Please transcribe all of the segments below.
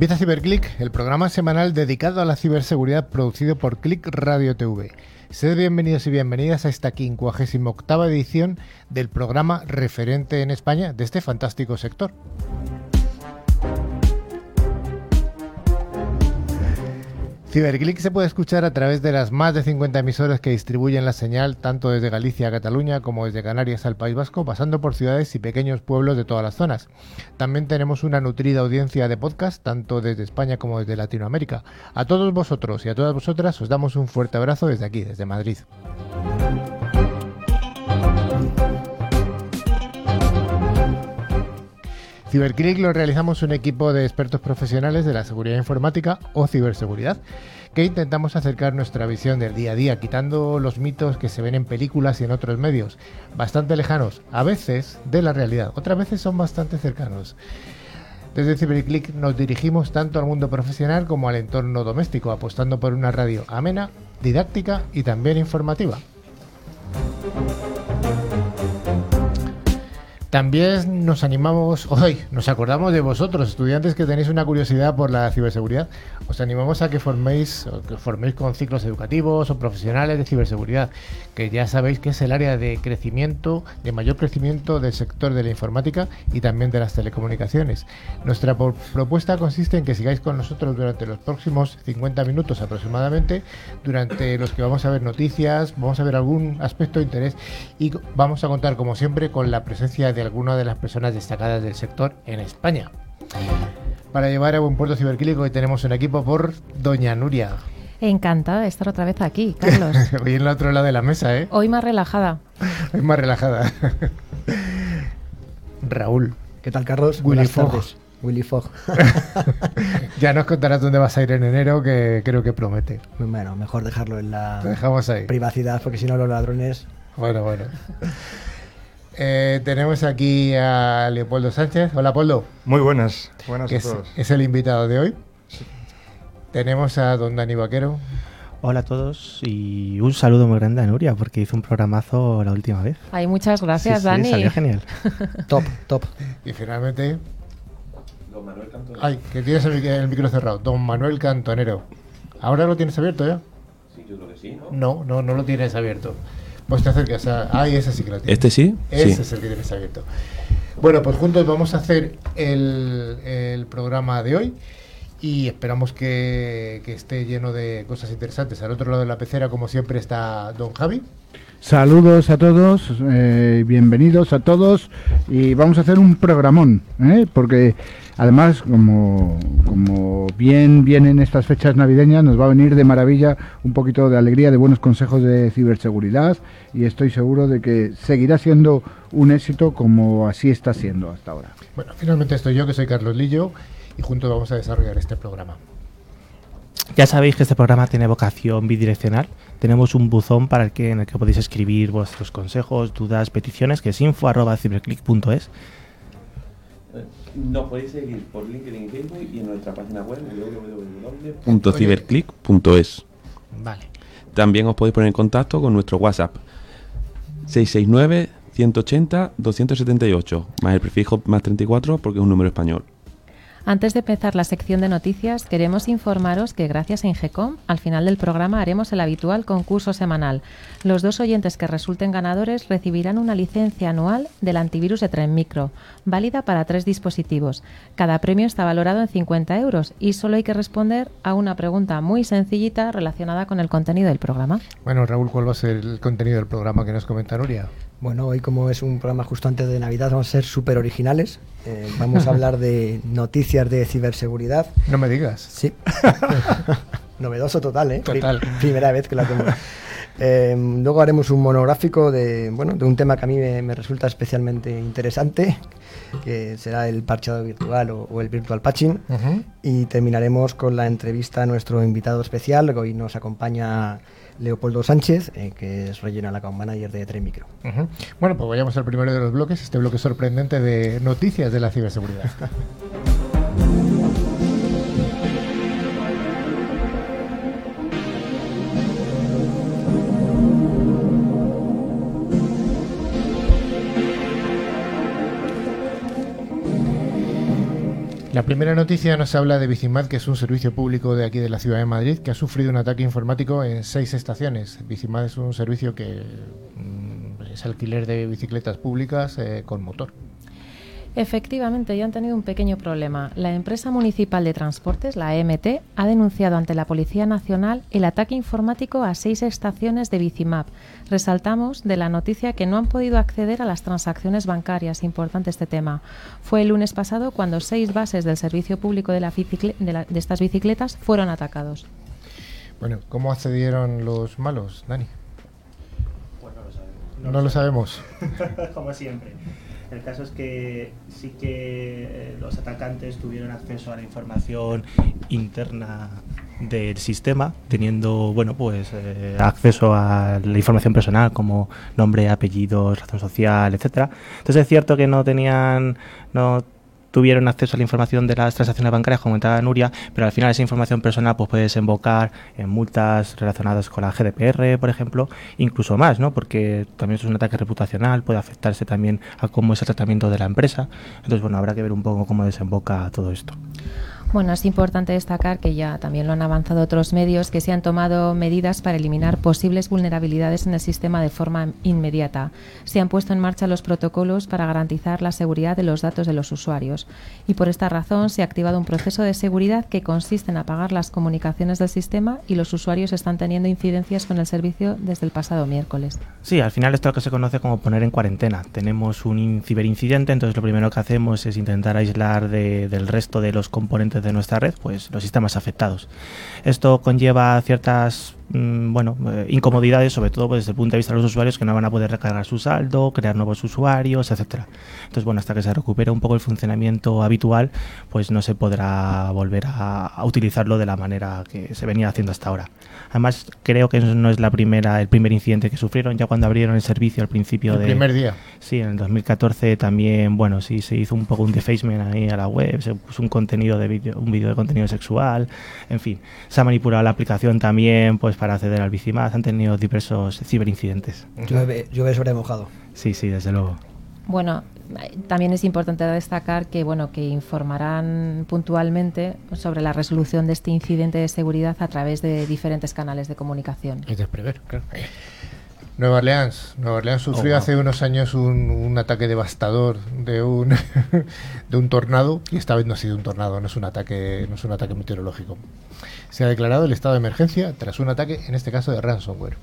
Empieza CiberClick, el programa semanal dedicado a la ciberseguridad producido por Click Radio TV. Sed bienvenidos y bienvenidas a esta 58 edición del programa referente en España de este fantástico sector. Ciberclick se puede escuchar a través de las más de 50 emisoras que distribuyen la señal tanto desde Galicia a Cataluña como desde Canarias al País Vasco, pasando por ciudades y pequeños pueblos de todas las zonas. También tenemos una nutrida audiencia de podcast tanto desde España como desde Latinoamérica. A todos vosotros y a todas vosotras os damos un fuerte abrazo desde aquí, desde Madrid. Ciberclick lo realizamos un equipo de expertos profesionales de la seguridad informática o ciberseguridad, que intentamos acercar nuestra visión del día a día, quitando los mitos que se ven en películas y en otros medios, bastante lejanos, a veces, de la realidad, otras veces son bastante cercanos. Desde Ciberclick nos dirigimos tanto al mundo profesional como al entorno doméstico, apostando por una radio amena, didáctica y también informativa. También nos animamos, hoy nos acordamos de vosotros, estudiantes que tenéis una curiosidad por la ciberseguridad. Os animamos a que forméis, que forméis con ciclos educativos o profesionales de ciberseguridad, ya sabéis que es el área de crecimiento, de mayor crecimiento del sector de la informática y también de las telecomunicaciones. Nuestra propuesta consiste en que sigáis con nosotros durante los próximos 50 minutos aproximadamente, durante los que vamos a ver noticias, vamos a ver algún aspecto de interés y vamos a contar como siempre con la presencia de alguna de las personas destacadas del sector en España. Para llevar a buen puerto ciberquílico hoy tenemos un equipo por Doña Nuria. Encantada de estar otra vez aquí, Carlos. hoy en el otro lado de la mesa, ¿eh? Hoy más relajada. hoy más relajada. Raúl. ¿Qué tal, Carlos? Willy Fogg. Willy Fogg. ya nos contarás dónde vas a ir en enero, que creo que promete. Bueno, mejor dejarlo en la dejamos ahí. privacidad, porque si no los ladrones... Bueno, bueno. Eh, tenemos aquí a Leopoldo Sánchez. Hola, Leopoldo. Muy buenas. Buenas a es, todos. Es el invitado de hoy. Tenemos a don Dani Vaquero. Hola a todos y un saludo muy grande a Nuria porque hizo un programazo la última vez. Ay, muchas gracias, Dani. Sí, salió genial. top, top. Y finalmente. Don Manuel Cantonero. Ay, que tienes el, el, micro cerrado. Don Manuel Cantonero. ¿Ahora lo tienes abierto ya? Sí, yo creo que sí, ¿no? No, no, no lo tienes abierto. Pues te acercas a... Ah, ese sí que lo tienes. ¿Este sí? Ese sí. es el que tienes abierto. Bueno, pues juntos vamos a hacer el, el programa de hoy y esperamos que, que, esté lleno de cosas interesantes. Al otro lado de la pecera, como siempre, está don Javi. Saludos a todos, eh, bienvenidos a todos y vamos a hacer un programón, ¿eh? porque además, como, como bien vienen estas fechas navideñas, nos va a venir de maravilla un poquito de alegría, de buenos consejos de ciberseguridad y estoy seguro de que seguirá siendo un éxito como así está siendo hasta ahora. Bueno, finalmente estoy yo, que soy Carlos Lillo, y juntos vamos a desarrollar este programa. Ya sabéis que este programa tiene vocación bidireccional. Tenemos un buzón para el que, en el que podéis escribir vuestros consejos, dudas, peticiones, que es info.ciberclick.es. Nos podéis seguir por LinkedIn y Facebook y en nuestra página web www.ciberclick.es. Vale. También os podéis poner en contacto con nuestro WhatsApp 669 180 278 más el prefijo más 34 porque es un número español. Antes de empezar la sección de noticias, queremos informaros que gracias a Ingecom, al final del programa haremos el habitual concurso semanal. Los dos oyentes que resulten ganadores recibirán una licencia anual del antivirus de Tren Micro, válida para tres dispositivos. Cada premio está valorado en 50 euros y solo hay que responder a una pregunta muy sencillita relacionada con el contenido del programa. Bueno, Raúl, ¿cuál va a ser el contenido del programa que nos comenta Nuria? Bueno, hoy como es un programa justo antes de Navidad, vamos a ser súper originales. Eh, vamos a hablar de noticias de ciberseguridad. No me digas. Sí. Novedoso total, ¿eh? Total. Primera vez que lo hacemos. Eh, luego haremos un monográfico de, bueno, de un tema que a mí me, me, resulta especialmente interesante, que será el parcheado virtual o, o el virtual patching. Uh -huh. Y terminaremos con la entrevista a nuestro invitado especial, que hoy nos acompaña Leopoldo Sánchez, eh, que es Regional Account Manager de Tren Micro. Uh -huh. Bueno, pues vayamos al primero de los bloques, este bloque sorprendente de noticias de la ciberseguridad. La primera noticia nos habla de Bicimad, que es un servicio público de aquí de la ciudad de Madrid, que ha sufrido un ataque informático en seis estaciones. Bicimad es un servicio que mm, es alquiler de bicicletas públicas eh, con motor. Efectivamente, ya han tenido un pequeño problema. La empresa municipal de transportes, la EMT, ha denunciado ante la Policía Nacional el ataque informático a seis estaciones de Bicimap. Resaltamos de la noticia que no han podido acceder a las transacciones bancarias. Importante este tema. Fue el lunes pasado cuando seis bases del servicio público de, la de, de estas bicicletas fueron atacados. Bueno, ¿cómo accedieron los malos, Dani? Pues no lo sabemos. No, lo sabemos. Como siempre. El caso es que sí que eh, los atacantes tuvieron acceso a la información interna del sistema, teniendo bueno pues eh, acceso a la información personal como nombre, apellidos, razón social, etcétera. Entonces es cierto que no tenían no tuvieron acceso a la información de las transacciones bancarias, como comentaba Nuria, pero al final esa información personal pues puede desembocar en multas relacionadas con la GDPR, por ejemplo, incluso más, ¿no? Porque también es un ataque reputacional, puede afectarse también a cómo es el tratamiento de la empresa. Entonces, bueno, habrá que ver un poco cómo desemboca todo esto. Bueno, es importante destacar que ya también lo han avanzado otros medios que se han tomado medidas para eliminar posibles vulnerabilidades en el sistema de forma inmediata. Se han puesto en marcha los protocolos para garantizar la seguridad de los datos de los usuarios y por esta razón se ha activado un proceso de seguridad que consiste en apagar las comunicaciones del sistema y los usuarios están teniendo incidencias con el servicio desde el pasado miércoles. Sí, al final esto es lo que se conoce como poner en cuarentena. Tenemos un ciberincidente, entonces lo primero que hacemos es intentar aislar del resto de los componentes de nuestra red, pues los sistemas afectados. Esto conlleva ciertas Mm, bueno, eh, incomodidades, sobre todo pues, desde el punto de vista de los usuarios que no van a poder recargar su saldo, crear nuevos usuarios, etcétera. Entonces, bueno, hasta que se recupere un poco el funcionamiento habitual, pues no se podrá volver a, utilizarlo de la manera que se venía haciendo hasta ahora. Además, creo que no es la primera, el primer incidente que sufrieron ya cuando abrieron el servicio al principio el primer día. Sí, en el 2014 también, bueno, sí se hizo un poco un defacement ahí a la web, se puso un contenido de vídeo, un vídeo de contenido sexual, en fin, se ha manipulado la aplicación también, pues para acceder al Bicimad han tenido diversos ciberincidentes. Llueve, llueve sobre mojado. Sí, sí, desde luego. Bueno, también es importante destacar que bueno que informarán puntualmente sobre la resolución de este incidente de seguridad a través de diferentes canales de comunicación. Es de prever, claro. Nueva Orleans. Nueva Orleans sufrió oh, hace unos años un, un, ataque devastador de un de un tornado y esta vez no ha sido un tornado, no es un ataque, no es un ataque meteorológico. Se ha declarado el estado de emergencia tras un ataque, en este caso de ransomware.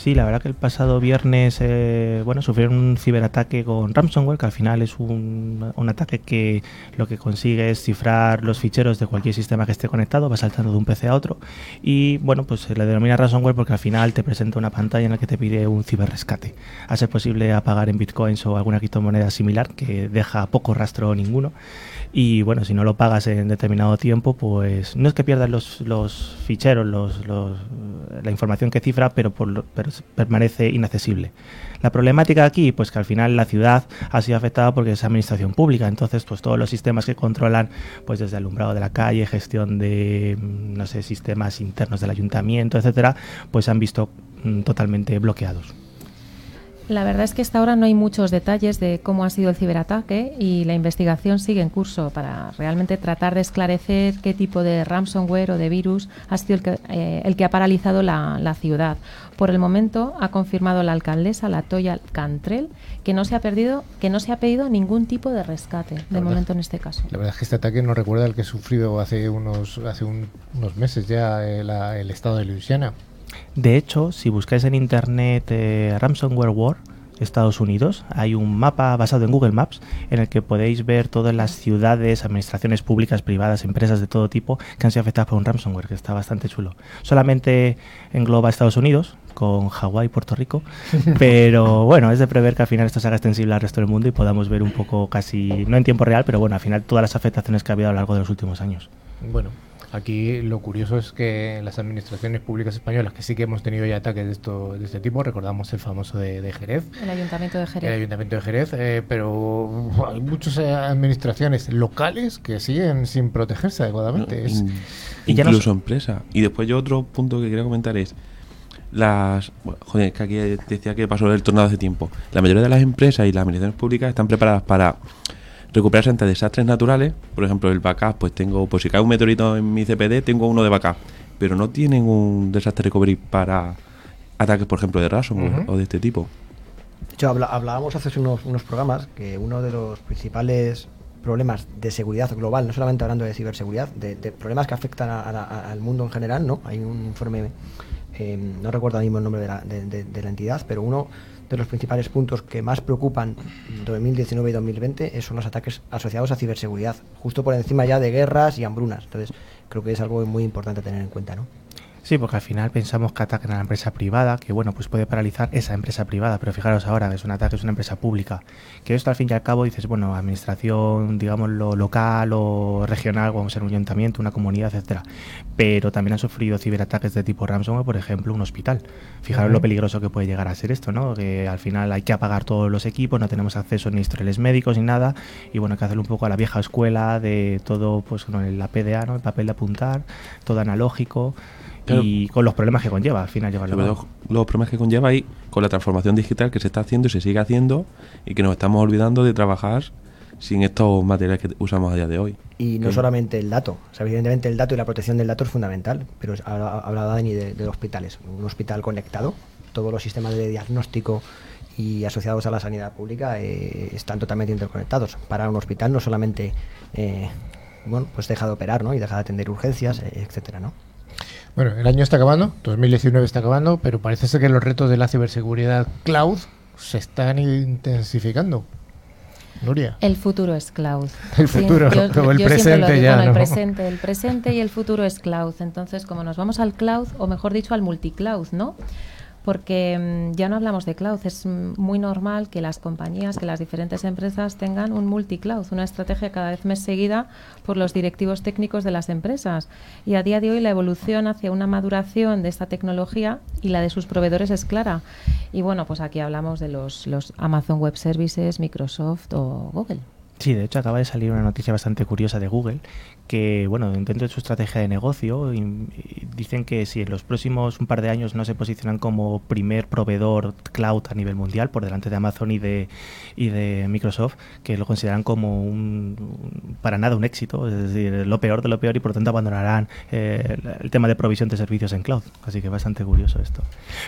Sí, la verdad que el pasado viernes eh, bueno, sufrieron un ciberataque con ransomware, que al final es un, un, ataque que lo que consigue es cifrar los ficheros de cualquier sistema que esté conectado, va saltando de un PC a otro. Y bueno, pues se le denomina ransomware porque al final te presenta una pantalla en la que te pide un ciberrescate. A ser posible a pagar en bitcoins o alguna criptomoneda similar que deja poco rastro ninguno. Y bueno, si no lo pagas en determinado tiempo, pues no es que pierdas los, los ficheros, los, los, la información que cifra, pero, por, pero permanece inaccesible. La problemática aquí, pues que al final la ciudad ha sido afectada porque es administración pública, entonces pues todos los sistemas que controlan, pues desde alumbrado de la calle, gestión de, no sé, sistemas internos del ayuntamiento, etcétera, pues se han visto mm, totalmente bloqueados. La verdad es que hasta ahora no hay muchos detalles de cómo ha sido el ciberataque y la investigación sigue en curso para realmente tratar de esclarecer qué tipo de ransomware o de virus ha sido el que, eh, el que ha paralizado la, la, ciudad. Por el momento ha confirmado la alcaldesa, la Toya Cantrell, que no se ha perdido, que no se ha pedido ningún tipo de rescate de verdad, momento en este caso. La verdad es que este ataque no recuerda el que sufrido hace unos hace un, unos meses ya el, eh, el estado de Luisiana. De hecho, si buscáis en internet eh, Ransomware War, Estados Unidos, hay un mapa basado en Google Maps en el que podéis ver todas las ciudades, administraciones públicas, privadas, empresas de todo tipo que han sido afectadas por un ransomware, que está bastante chulo. Solamente engloba Estados Unidos, con Hawái y Puerto Rico, pero bueno, es de prever que al final esto se haga extensible al resto del mundo y podamos ver un poco casi, no en tiempo real, pero bueno, al final todas las afectaciones que ha habido a lo largo de los últimos años. Bueno, Aquí lo curioso es que las administraciones públicas españolas, que sí que hemos tenido ya ataques de, esto, de este tipo, recordamos el famoso de, de Jerez. El Ayuntamiento de Jerez. El Ayuntamiento de Jerez, eh, pero hay muchas eh, administraciones locales que siguen sin protegerse adecuadamente. Es, y incluso empresa. Y después yo otro punto que quería comentar es las bueno, joder, que aquí decía que pasó el tornado hace tiempo. La mayoría de las empresas y las administraciones públicas están preparadas para recuperarse ante desastres naturales. Por ejemplo, el backup, pues tengo, pues si cae un meteorito en mi CPD, tengo uno de backup, pero no tienen un desastre recovery para ataques, por ejemplo, de ransomware o de este tipo. De hecho, hablábamos hace unos, unos programas que uno de los principales problemas de seguridad global, no solamente hablando de ciberseguridad, de, problemas que afectan al mundo en general, ¿no? Hay un informe, eh, no recuerdo ahora mismo el nombre de la, de la, entidad, pero uno de los principales puntos que más preocupan 2019 y 2020 son los ataques asociados a ciberseguridad, justo por encima ya de guerras y hambrunas. Entonces, creo que es algo muy importante tener en cuenta, ¿no? Sí, porque al final pensamos que atacan a la empresa privada, que bueno, pues puede paralizar esa empresa privada, pero fijaros ahora, es un ataque, es una empresa pública, que esto al fin y al cabo dices, bueno, administración, digamos, lo local o regional, como ser un ayuntamiento, una comunidad, etcétera, pero también han sufrido ciberataques de tipo ransomware, por ejemplo, un hospital. Fijaros lo peligroso que puede llegar a ser esto, ¿no? Que al final hay que apagar todos los equipos, no tenemos acceso ni historiales médicos ni nada, y bueno, hay que hacerlo un poco a la vieja escuela de todo, pues con la PDA, ¿no? El papel de apuntar, todo analógico y con los problemas que conlleva al final llevarlo. Los, los problemas que conlleva y con la transformación digital que se está haciendo y se sigue haciendo y que nos estamos olvidando de trabajar sin estos materiales que usamos a día de hoy. Y no solamente el dato, evidentemente el dato y la protección del dato es fundamental, pero ha hablado Dani de, de hospitales, un hospital conectado, todos los sistemas de diagnóstico y asociados a la sanidad pública eh, están totalmente interconectados. Para un hospital no solamente eh, bueno, pues deja de operar ¿no? y deja de atender urgencias, eh, etcétera, ¿no? Bueno, el año está acabando, 2019 está acabando, pero parece ser que los retos de la ciberseguridad cloud se están intensificando. Nuria. El futuro es cloud. El futuro, o el presente ya. el presente, el presente y el futuro es cloud. Entonces, como nos vamos al cloud, o mejor dicho, al multicloud, ¿no? Porque mm, ya no hablamos de cloud, es muy normal que las compañías, que las diferentes empresas tengan un multicloud, una estrategia cada vez más seguida por los directivos técnicos de las empresas. Y a día de hoy la evolución hacia una maduración de esta tecnología y la de sus proveedores es clara. Y bueno, pues aquí hablamos de los, los Amazon Web Services, Microsoft o Google. Sí, de hecho acaba de salir una noticia bastante curiosa de Google que, bueno, dentro de su estrategia de negocio dicen que si en los próximos un par de años no se posicionan como primer proveedor cloud a nivel mundial por delante de Amazon y de, y de Microsoft, que lo consideran como un, para nada un éxito, es decir, lo peor de lo peor y por tanto abandonarán eh, el tema de provisión de servicios en cloud. Así que bastante curioso esto.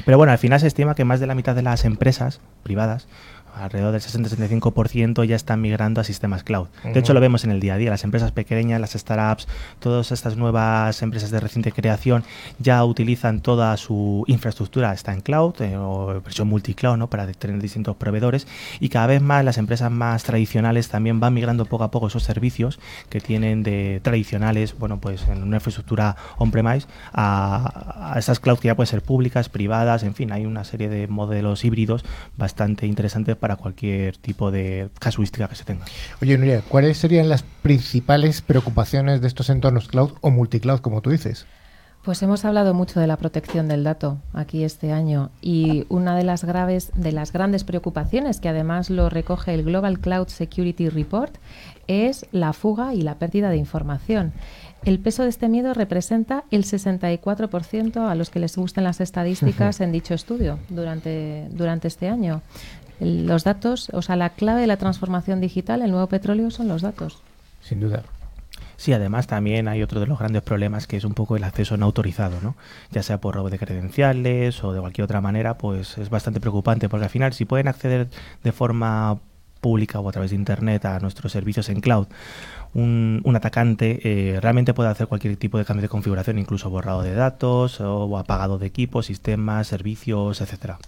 Pero bueno, al final se estima que más de la mitad de las empresas privadas alrededor del 60-65% ya están migrando a sistemas cloud. De hecho, lo vemos en el día a día. Las empresas pequeñas, las startups, todas estas nuevas empresas de reciente creación ya utilizan toda su infraestructura, está en cloud eh, o versión multicloud, ¿no? para tener distintos proveedores. Y cada vez más las empresas más tradicionales también van migrando poco a poco esos servicios que tienen de tradicionales, bueno, pues en una infraestructura on-premise a, a esas cloud que ya pueden ser públicas, privadas, en fin, hay una serie de modelos híbridos bastante interesantes para cualquier tipo de casuística que se tenga. Oye, Nuria, ¿cuáles serían las principales preocupaciones de estos entornos cloud o multicloud, como tú dices? Pues hemos hablado mucho de la protección del dato aquí este año y una de las graves, de las grandes preocupaciones que además lo recoge el Global Cloud Security Report es la fuga y la pérdida de información. El peso de este miedo representa el 64% a los que les gusten las estadísticas en dicho estudio durante, durante este año los datos, o sea, la clave de la transformación digital, el nuevo petróleo, son los datos. Sin duda. Sí, además también hay otro de los grandes problemas que es un poco el acceso no autorizado, ¿no? Ya sea por robo de credenciales o de cualquier otra manera, pues es bastante preocupante porque al final si pueden acceder de forma pública o a través de internet a nuestros servicios en cloud, un, atacante eh, realmente puede hacer cualquier tipo de cambio de configuración, incluso borrado de datos o apagado de equipos, sistemas, servicios, etcétera.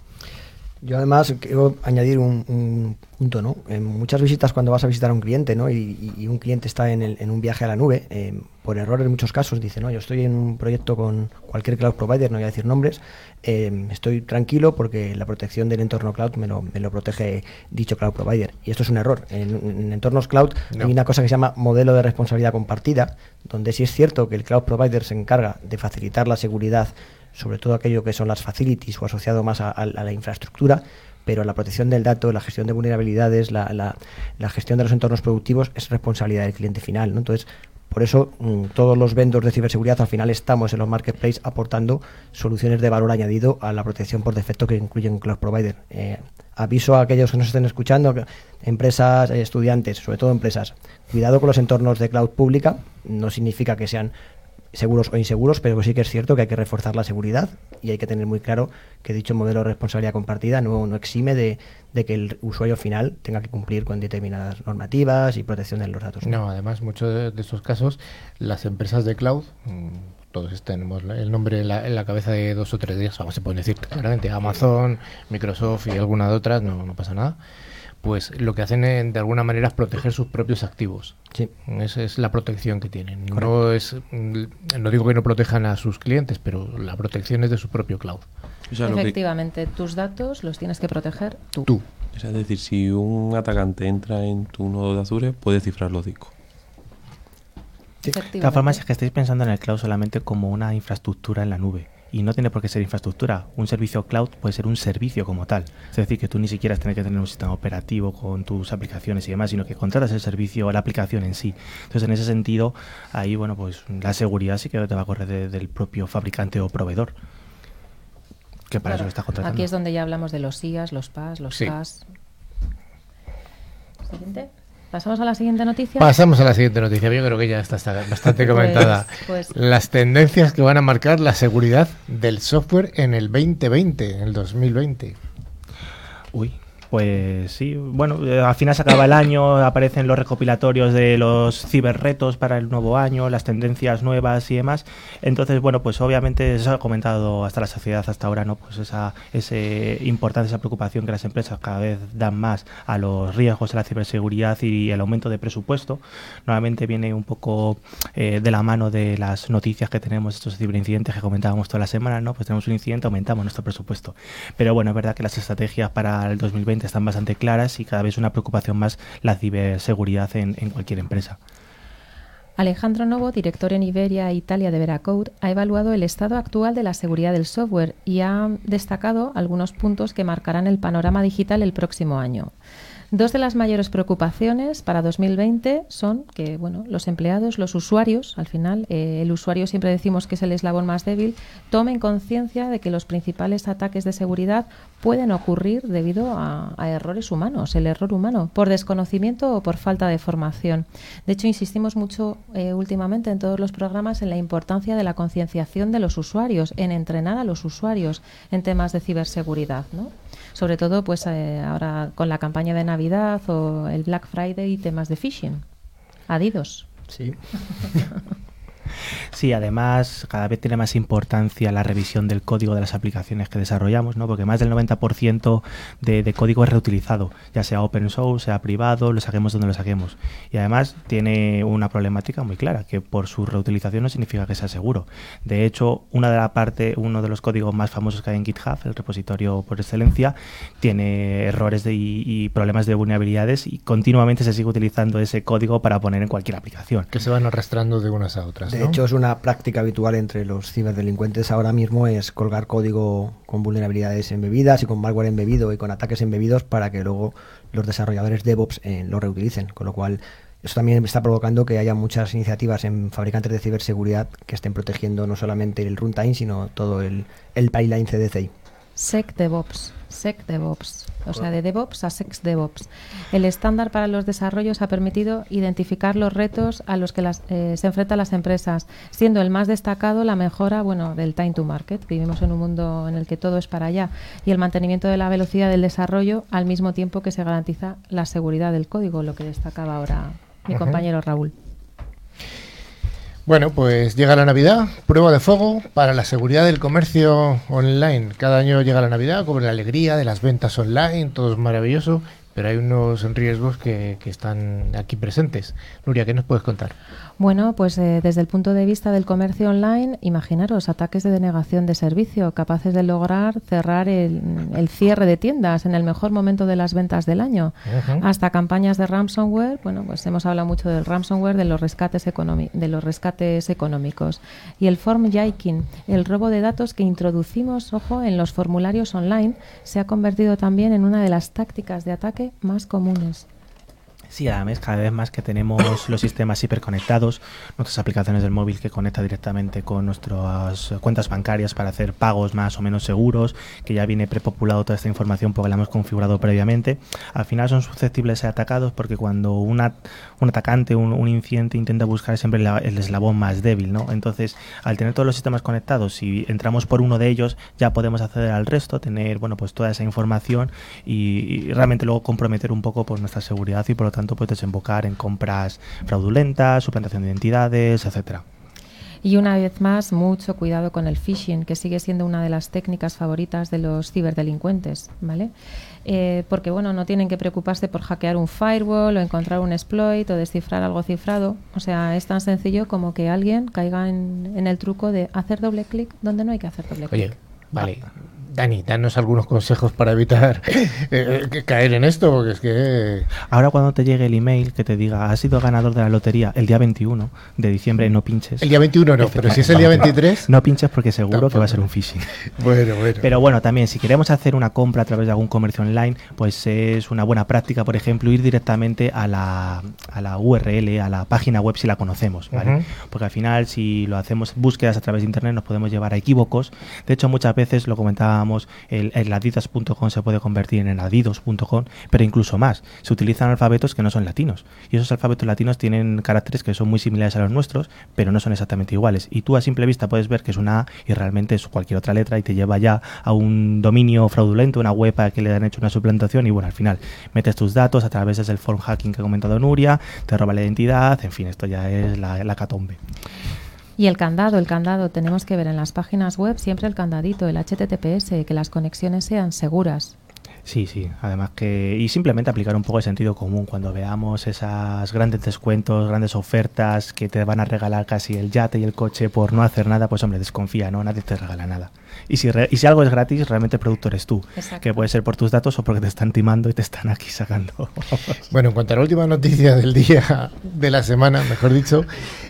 Yo además quiero añadir un, punto, ¿no? En muchas visitas cuando vas a visitar a un cliente, ¿no? Y, un cliente está en, un viaje a la nube, eh, por error en muchos casos dice, no, yo estoy en un proyecto con cualquier cloud provider, no voy a decir nombres, eh, estoy tranquilo porque la protección del entorno cloud me lo, me lo, protege dicho cloud provider. Y esto es un error. En, entornos cloud hay una cosa que se llama modelo de responsabilidad compartida, donde sí es cierto que el cloud provider se encarga de facilitar la seguridad sobre todo aquello que son las facilities o asociado más a, la infraestructura, pero la protección del dato, la gestión de vulnerabilidades, la, la, gestión de los entornos productivos es responsabilidad del cliente final. ¿no? Entonces, por eso mm, todos los vendors de ciberseguridad al final estamos en los marketplaces aportando soluciones de valor añadido a la protección por defecto que incluyen Cloud Provider. Eh, aviso a aquellos que nos estén escuchando, empresas, eh, estudiantes, sobre todo empresas, cuidado con los entornos de cloud pública, no significa que sean seguros o inseguros, pero sí que es cierto que hay que reforzar la seguridad y hay que tener muy claro que dicho modelo de responsabilidad compartida no, no exime de, que el usuario final tenga que cumplir con determinadas normativas y protección de los datos. No, además, muchos de, estos casos, las empresas de cloud, mm, todos tenemos el nombre en la, cabeza de dos o tres días, vamos, se pueden decir claramente, Amazon, Microsoft y alguna de otras, no, no pasa nada pues lo que hacen de alguna manera es proteger sus propios activos. Sí. Esa es la protección que tienen. No es mm, no digo que no protejan a sus clientes, pero la protección es de su propio cloud. Efectivamente, tus datos los tienes que proteger tú. Tú. Es decir, si un atacante entra en tu nodo de Azure, puede cifrar los discos. De todas formas, es que estáis pensando en el cloud solamente como una infraestructura en la nube y no tiene por qué ser infraestructura. Un servicio cloud puede ser un servicio como tal. Es decir, que tú ni siquiera tienes que tener un sistema operativo con tus aplicaciones y demás, sino que contratas el servicio o la aplicación en sí. Entonces, en ese sentido, ahí, bueno, pues la seguridad sí que te va a correr del propio fabricante o proveedor. Que para eso está contratando. Aquí es donde ya hablamos de los IAS, los PAS, los sí. Siguiente. ¿Pasamos a la siguiente noticia? Pasamos a la siguiente noticia. Yo creo que ya está, bastante pues, comentada. Pues Las tendencias que van a marcar la seguridad del software en el 2020, en el 2020. Uy, pues sí, bueno, eh, al final se acaba el año, aparecen los recopilatorios de los ciberretos para el nuevo año, las tendencias nuevas y demás. Entonces, bueno, pues obviamente se ha comentado hasta la sociedad hasta ahora, ¿no? Pues esa ese importante, esa preocupación que las empresas cada vez dan más a los riesgos de la ciberseguridad y el aumento de presupuesto. Nuevamente viene un poco eh, de la mano de las noticias que tenemos, estos ciberincidentes que comentábamos toda la semana, ¿no? Pues tenemos un incidente, aumentamos nuestro presupuesto. Pero bueno, es verdad que las estrategias para el 2020 están bastante claras y cada vez una preocupación más la ciberseguridad en, en cualquier empresa. Alejandro Novo, director en Iberia e Italia de Veracode, ha evaluado el estado actual de la seguridad del software y ha destacado algunos puntos que marcarán el panorama digital el próximo año. Dos de las mayores preocupaciones para 2020 son que bueno, los empleados, los usuarios, al final eh, el usuario siempre decimos que es el eslabón más débil, tomen conciencia de que los principales ataques de seguridad pueden ocurrir debido a, errores humanos, el error humano, por desconocimiento o por falta de formación. De hecho, insistimos mucho eh, últimamente en todos los programas en la importancia de la concienciación de los usuarios, en entrenar a los usuarios en temas de ciberseguridad. ¿no? Sobre todo pues eh, ahora con la campaña de Navidad o el Black Friday y temas de phishing. Adidos. Sí. Sí, además cada vez tiene más importancia la revisión del código de las aplicaciones que desarrollamos, ¿no? porque más del 90% de, código es reutilizado, ya sea open source, sea privado, lo saquemos donde lo saquemos. Y además tiene una problemática muy clara, que por su reutilización no significa que sea seguro. De hecho, una de la parte, uno de los códigos más famosos que hay en GitHub, el repositorio por excelencia, tiene errores y, problemas de vulnerabilidades y continuamente se sigue utilizando ese código para poner en cualquier aplicación. Que se van arrastrando de unas a otras. De hecho, es una práctica habitual entre los ciberdelincuentes ahora mismo es colgar código con vulnerabilidades embebidas y con malware embebido y con ataques embebidos para que luego los desarrolladores DevOps eh, lo reutilicen. Con lo cual, eso también está provocando que haya muchas iniciativas en fabricantes de ciberseguridad que estén protegiendo no solamente el runtime, sino todo el, el pipeline CDCI. SecDevOps. SecDevOps, o sea, de DevOps a SecDevOps. El estándar para los desarrollos ha permitido identificar los retos a los que las, eh, se enfrentan las empresas, siendo el más destacado la mejora bueno, del time to market. Vivimos en un mundo en el que todo es para allá y el mantenimiento de la velocidad del desarrollo al mismo tiempo que se garantiza la seguridad del código, lo que destacaba ahora mi compañero Raúl. Bueno, pues llega la Navidad, prueba de fuego para la seguridad del comercio online. Cada año llega la Navidad con la alegría de las ventas online, todo es maravilloso, pero hay unos riesgos que, que están aquí presentes. Nuria, ¿qué nos puedes contar? Bueno, pues eh, desde el punto de vista del comercio online, imaginaros ataques de denegación de servicio capaces de lograr cerrar el, cierre de tiendas en el mejor momento de las ventas del año, hasta campañas de ransomware. Bueno, pues hemos hablado mucho del ransomware, de los rescates, de los rescates económicos y el form jaking, el robo de datos que introducimos, ojo, en los formularios online, se ha convertido también en una de las tácticas de ataque más comunes. Sí, además cada vez más que tenemos los sistemas hiperconectados, nuestras aplicaciones del móvil que conecta directamente con nuestras cuentas bancarias para hacer pagos más o menos seguros, que ya viene prepopulado toda esta información porque la hemos configurado previamente, al final son susceptibles de ser atacados porque cuando una, un atacante, un, un incidente intenta buscar siempre el eslabón más débil, ¿no? Entonces, al tener todos los sistemas conectados, si entramos por uno de ellos, ya podemos acceder al resto, tener, bueno, pues toda esa información y, realmente luego comprometer un poco por nuestra seguridad y por lo tanto puedes desembocar en compras fraudulentas, suplantación de identidades, etcétera. Y una vez más, mucho cuidado con el phishing, que sigue siendo una de las técnicas favoritas de los ciberdelincuentes, ¿vale? Eh, porque, bueno, no tienen que preocuparse por hackear un firewall o encontrar un exploit o descifrar algo cifrado. O sea, es tan sencillo como que alguien caiga en, en el truco de hacer doble clic donde no hay que hacer doble clic. Oye, vale. Dani, danos algunos consejos para evitar eh, caer en esto, porque es que... Ahora cuando te llegue el email que te diga, has sido ganador de la lotería el día 21 de diciembre, no pinches. El día 21 no, pero si es el día 23... No pinches porque seguro Tampoco. que va a ser un phishing. Bueno, bueno. Pero bueno, también si queremos hacer una compra a través de algún comercio online, pues es una buena práctica, por ejemplo, ir directamente a la, a la URL, a la página web si la conocemos, ¿vale? Uh -huh. Porque al final si lo hacemos búsquedas a través de internet nos podemos llevar a equívocos. De hecho, muchas veces lo comentaba el, el se puede convertir en adidos.com, pero incluso más. Se utilizan alfabetos que no son latinos. Y esos alfabetos latinos tienen caracteres que son muy similares a los nuestros, pero no son exactamente iguales. Y tú a simple vista puedes ver que es una y realmente es cualquier otra letra y te lleva ya a un dominio fraudulento, una web a que le han hecho una suplantación y bueno, al final metes tus datos a través del form hacking que ha comentado Nuria, te roba la identidad, en fin, esto ya es la, la catombe. Y el candado, el candado, tenemos que ver en las páginas web siempre el candadito, el HTTPS, que las conexiones sean seguras. Sí, sí, además que y simplemente aplicar un poco de sentido común cuando veamos esas grandes descuentos, grandes ofertas que te van a regalar casi el yate y el coche por no hacer nada, pues hombre, desconfía, ¿no? Nadie te regala nada. Y si, re, y si algo es gratis, realmente el producto eres tú, Exacto. que puede ser por tus datos o porque te están timando y te están aquí sacando. bueno, en cuanto a la última noticia del día, de la semana, mejor dicho,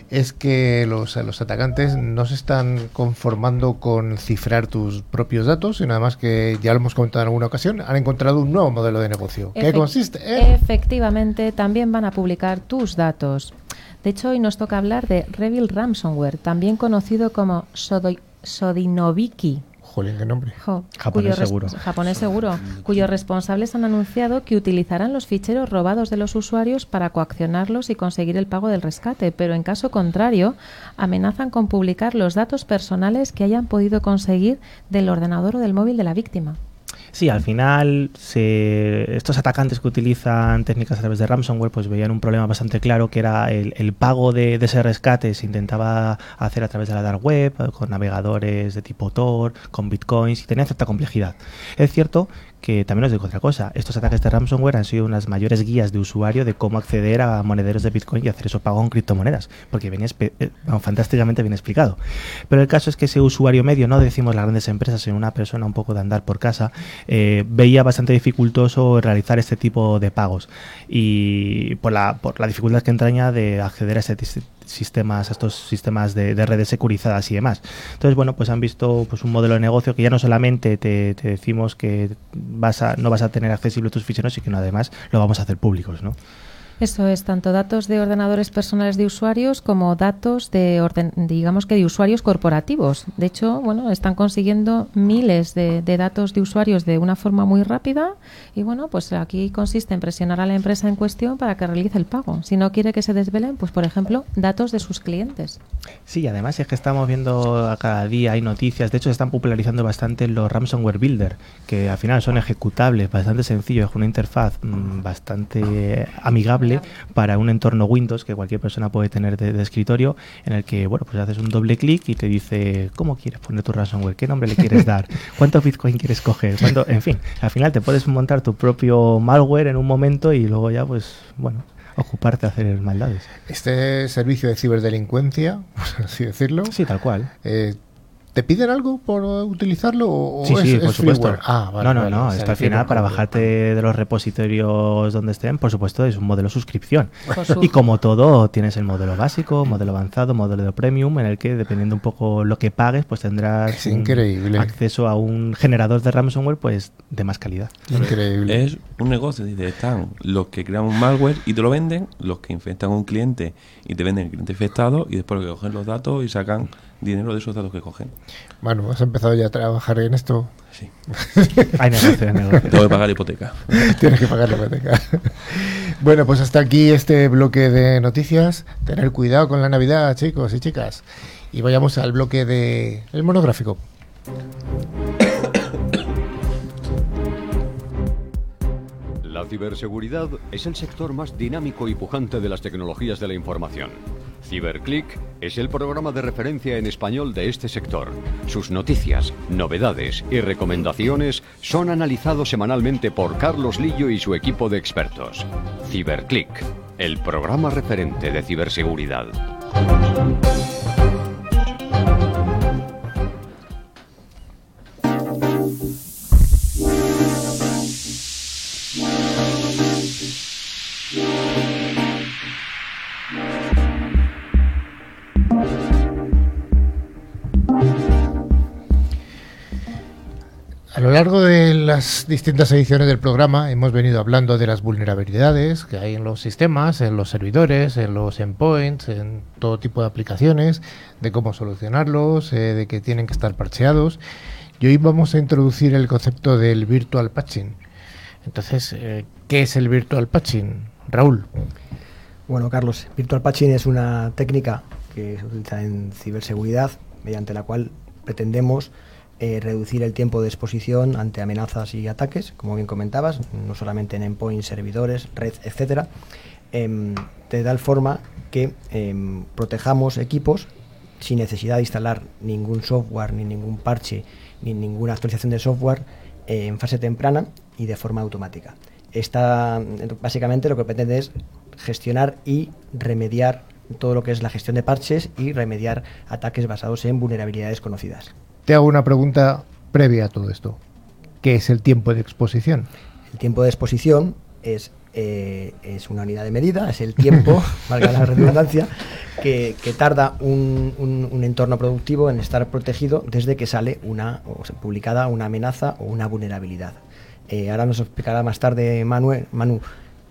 es que los, los atacantes no se están conformando con cifrar tus propios datos, sino además que ya lo hemos comentado en alguna ocasión, han encontrado un nuevo modelo de negocio. ¿Qué Efect consiste? ¿Eh? Efectivamente, también van a publicar tus datos. De hecho, hoy nos toca hablar de Revil Ransomware, también conocido como Sodoy Sodinoviki. Jolín, qué nombre. Jo, japonés seguro. Japonés seguro. Cuyos responsables han anunciado que utilizarán los ficheros robados de los usuarios para coaccionarlos y conseguir el pago del rescate, pero en caso contrario, amenazan con publicar los datos personales que hayan podido conseguir del ordenador o del móvil de la víctima. Sí, al final se, estos atacantes que utilizan técnicas a través de ransomware pues veían un problema bastante claro que era el, pago de, de, ese rescate se intentaba hacer a través de la dark web, con navegadores de tipo Tor, con bitcoins y tenía cierta complejidad. Es cierto que también os digo otra cosa, estos ataques de ransomware han sido unas mayores guías de usuario de cómo acceder a monederos de Bitcoin y hacer eso pago en criptomonedas, porque venía eh, fantásticamente bien explicado. Pero el caso es que ese usuario medio, no decimos las grandes empresas, sino una persona un poco de andar por casa, eh, veía bastante dificultoso realizar este tipo de pagos y por la, por la dificultad que entraña de acceder a este sistemas, estos sistemas de, de, redes securizadas y demás. Entonces, bueno, pues han visto pues un modelo de negocio que ya no solamente te, te decimos que vas a, no vas a tener accesible tus ficheros, sino que además lo vamos a hacer públicos, ¿no? Eso es, tanto datos de ordenadores personales de usuarios como datos de, orden, digamos que de usuarios corporativos. De hecho, bueno, están consiguiendo miles de, datos de usuarios de una forma muy rápida y bueno, pues aquí consiste en presionar a la empresa en cuestión para que realice el pago. Si no quiere que se desvelen, pues por ejemplo, datos de sus clientes. Sí, además es que estamos viendo cada día hay noticias, de hecho se están popularizando bastante los ransomware builder, que al final son ejecutables, bastante sencillos, con una interfaz mmm, bastante amigable para un entorno Windows que cualquier persona puede tener de, de, escritorio en el que bueno pues haces un doble clic y te dice cómo quieres poner tu ransomware qué nombre le quieres dar cuánto bitcoin quieres coger ¿Cuánto? en fin al final te puedes montar tu propio malware en un momento y luego ya pues bueno ocuparte a hacer maldades. Este servicio de ciberdelincuencia por así decirlo sí tal cual. eh, ¿Te piden algo por utilizarlo o sí, es, sí, es por supuesto. freeware? Ah, vale, no, no, vale. no. Esto al final, para bajarte de los repositorios donde estén, por supuesto, es un modelo suscripción. Su- Y como todo, tienes el modelo básico, modelo avanzado, modelo premium, en el que dependiendo un poco lo que pagues, pues tendrás Es un increíble. acceso a un generador de ransomware pues de más calidad. Increíble. Es un negocio, dice, están los que crean un malware y te lo venden, los que infectan a un cliente y te venden el cliente infectado y después los que cogen los datos y sacan dinero de esos datos que cogen. Manu, ¿has empezado ya a trabajar en esto? Sí. Hay negocio, hay negocio. Tengo que pagar la hipoteca. Tienes que pagar la hipoteca. bueno, pues hasta aquí este bloque de noticias. Tener cuidado con la Navidad, chicos y chicas. Y vayamos al bloque de el monográfico. La ciberseguridad es el sector más dinámico y pujante de las tecnologías de la información. CiberClick es el programa de referencia en español de este sector. Sus noticias, novedades y recomendaciones son analizados semanalmente por Carlos Lillo y su equipo de expertos. CiberClick, el programa referente de ciberseguridad. Las distintas ediciones del programa hemos venido hablando de las vulnerabilidades que hay en los sistemas, en los servidores, en los endpoints, en todo tipo de aplicaciones, de cómo solucionarlos, eh, de que tienen que estar parcheados. Y hoy vamos a introducir el concepto del virtual patching. Entonces, eh, ¿qué es el virtual patching? Raúl. Bueno, Carlos, Virtual Patching es una técnica que se utiliza en ciberseguridad mediante la cual pretendemos eh, reducir el tiempo de exposición ante amenazas y ataques, como bien comentabas, no solamente en endpoints, servidores, red, etcétera, em, de tal forma que em, protejamos equipos sin necesidad de instalar ningún software, ni ningún parche, ni ninguna actualización de software eh, en fase temprana y de forma automática. Esta, básicamente lo que pretende es gestionar y remediar todo lo que es la gestión de parches y remediar ataques basados en vulnerabilidades conocidas. Te hago una pregunta previa a todo esto. ¿Qué es el tiempo de exposición? El tiempo de exposición es, eh, es una unidad de medida, es el tiempo, valga la redundancia, que, que tarda un, un- un entorno productivo en estar protegido desde que sale una o publicada una amenaza o una vulnerabilidad. Eh, ahora nos explicará más tarde Manuel, Manu